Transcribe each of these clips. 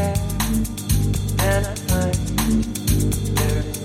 when the moon, when the moon,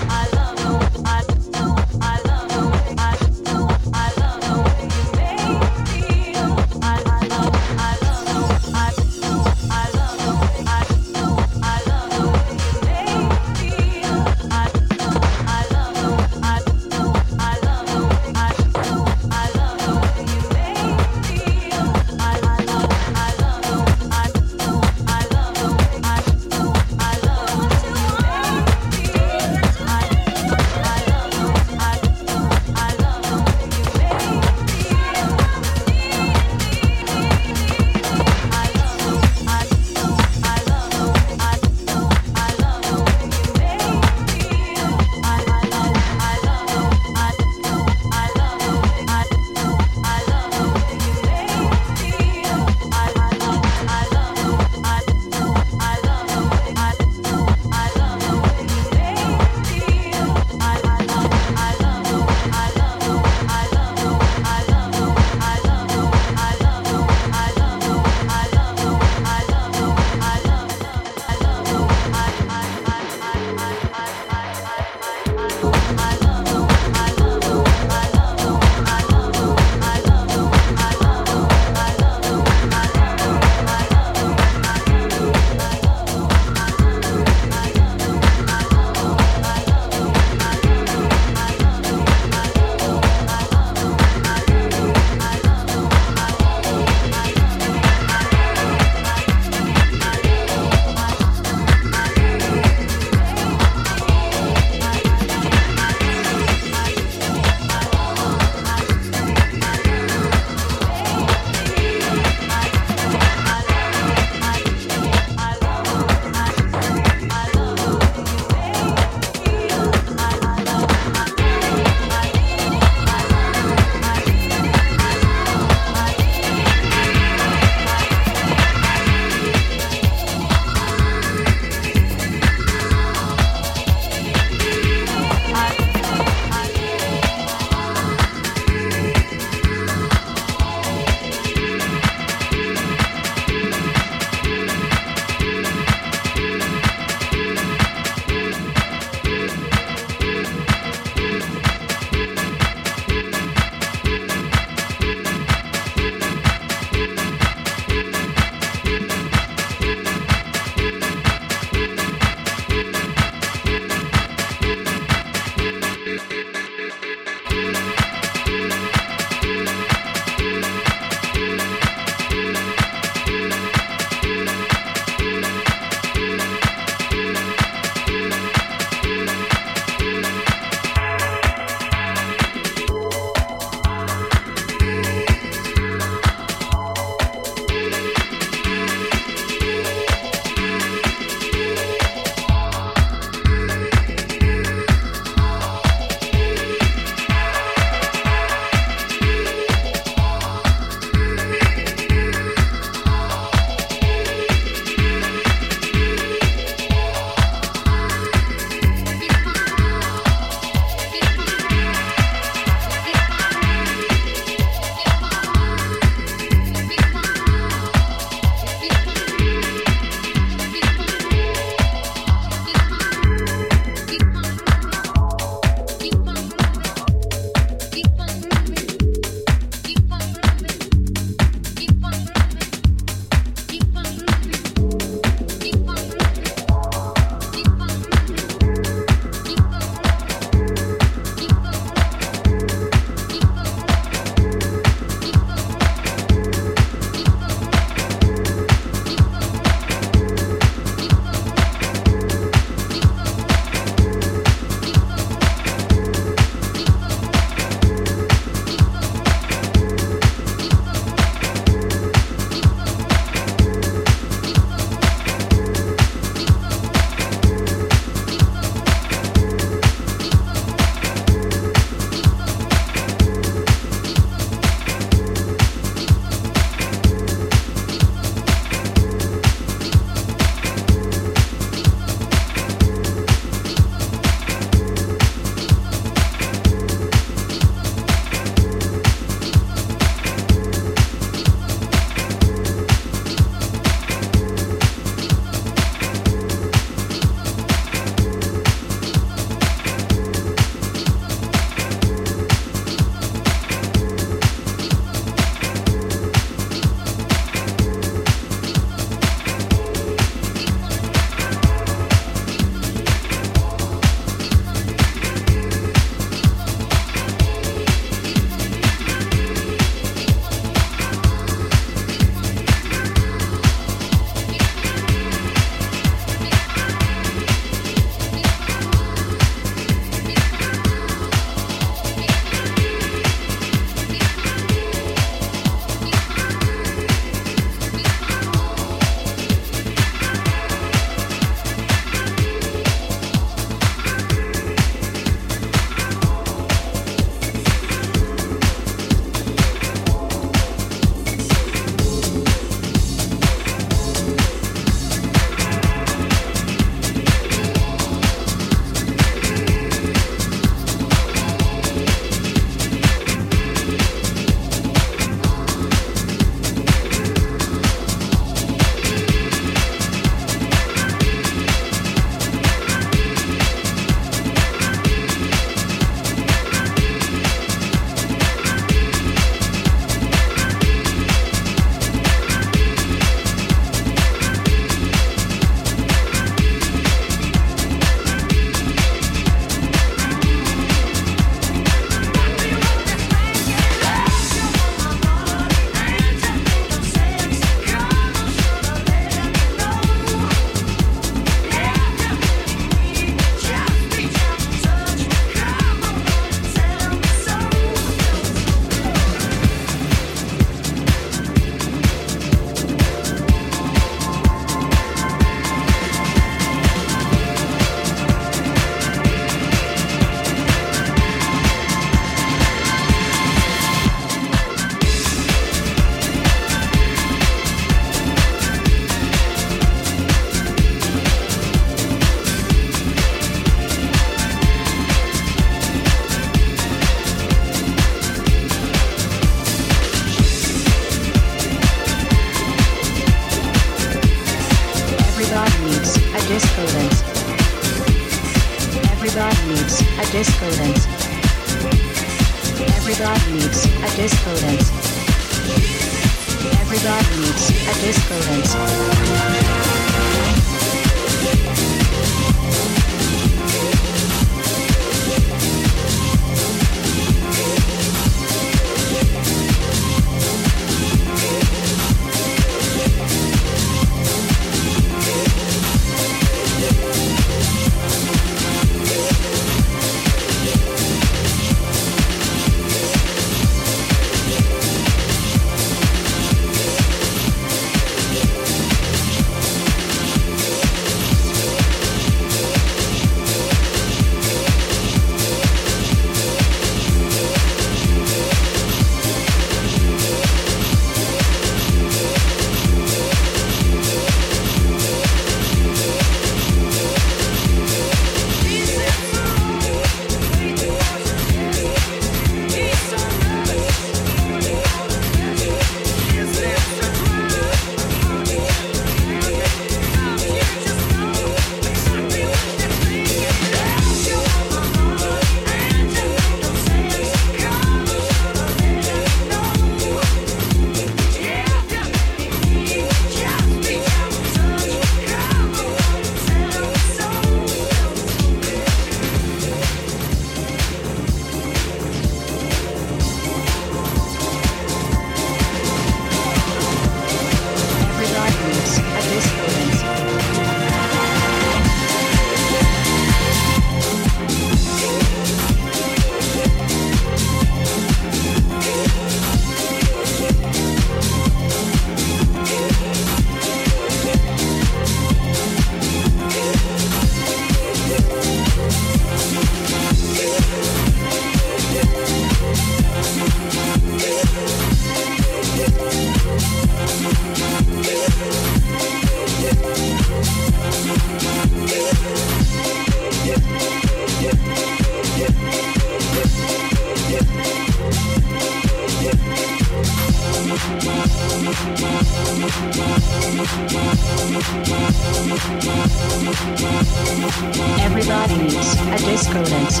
Everybody needs a disco dance.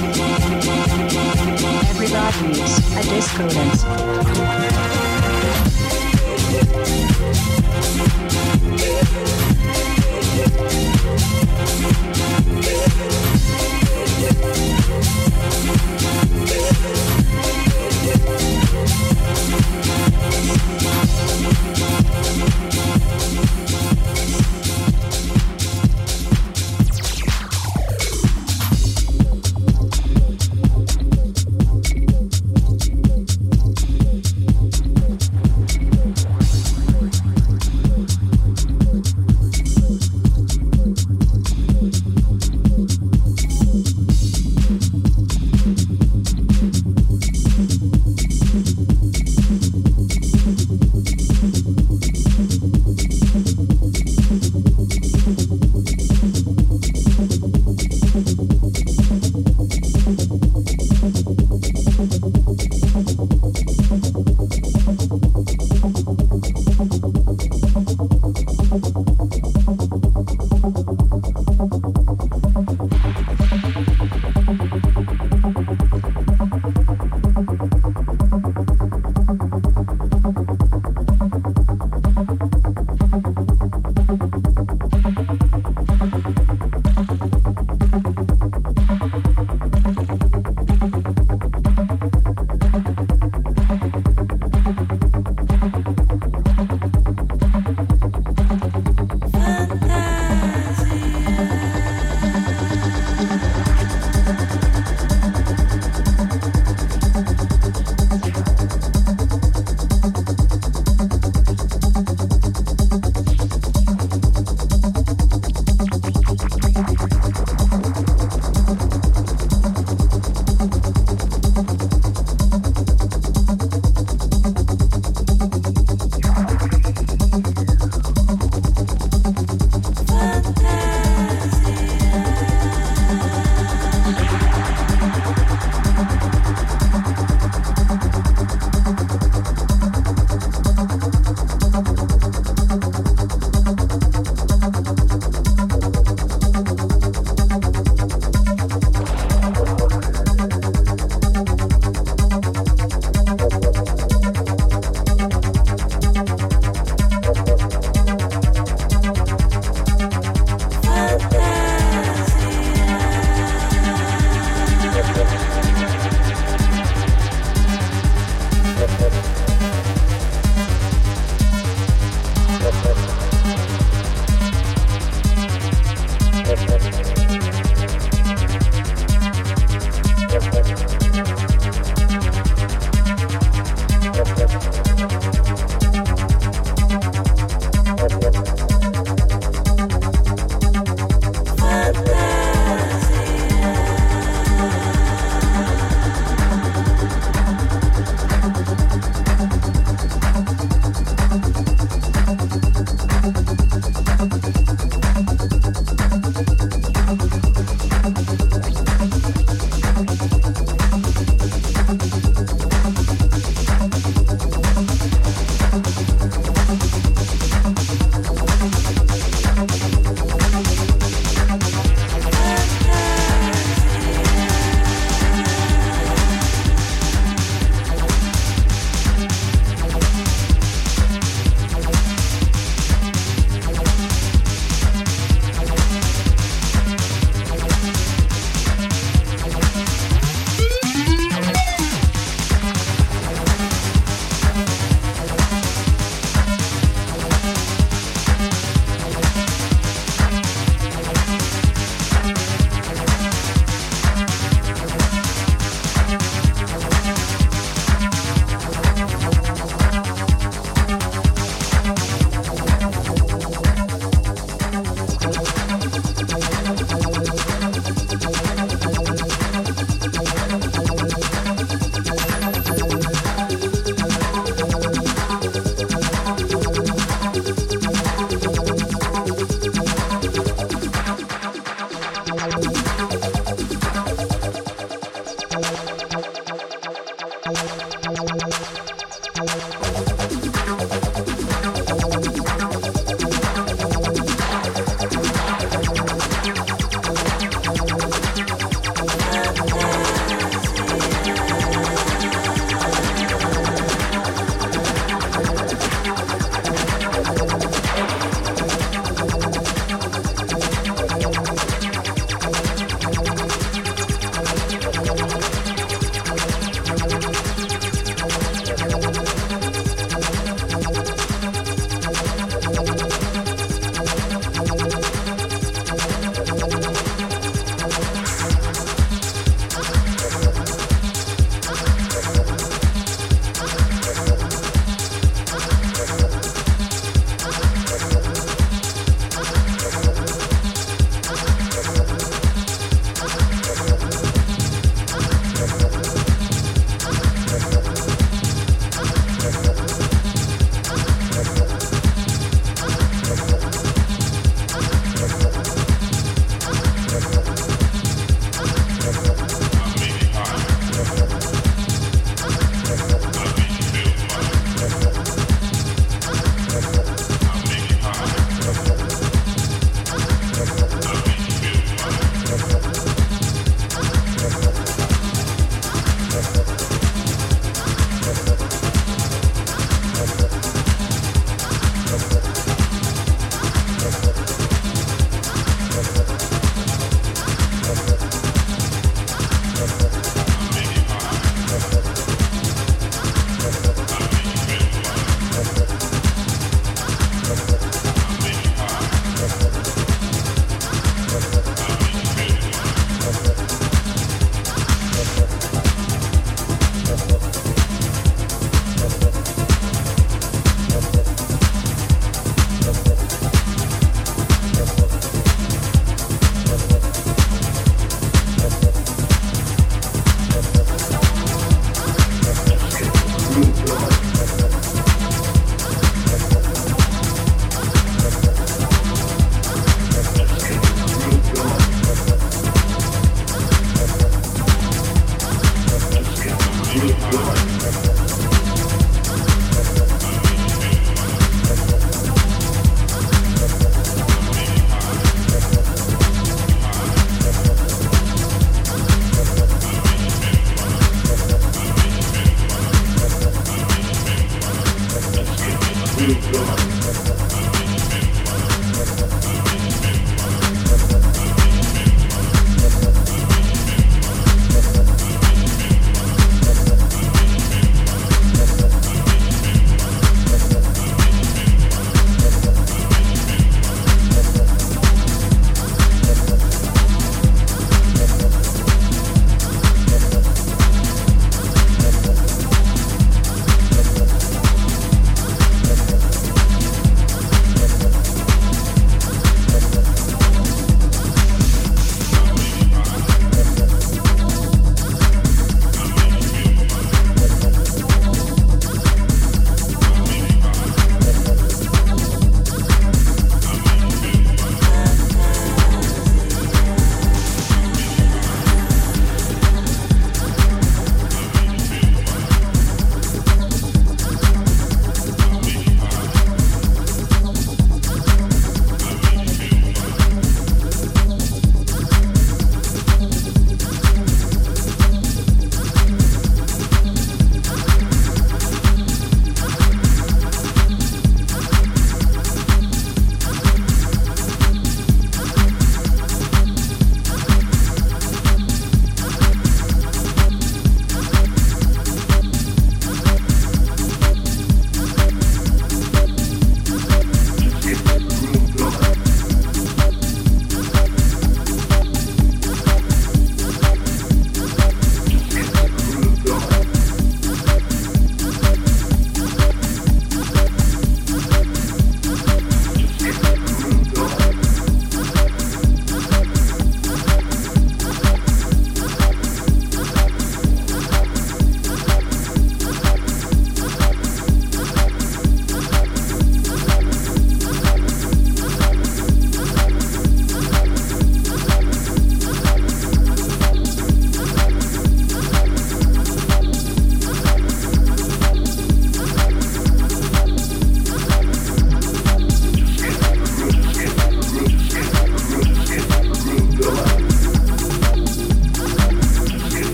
Everybody needs a disco dance.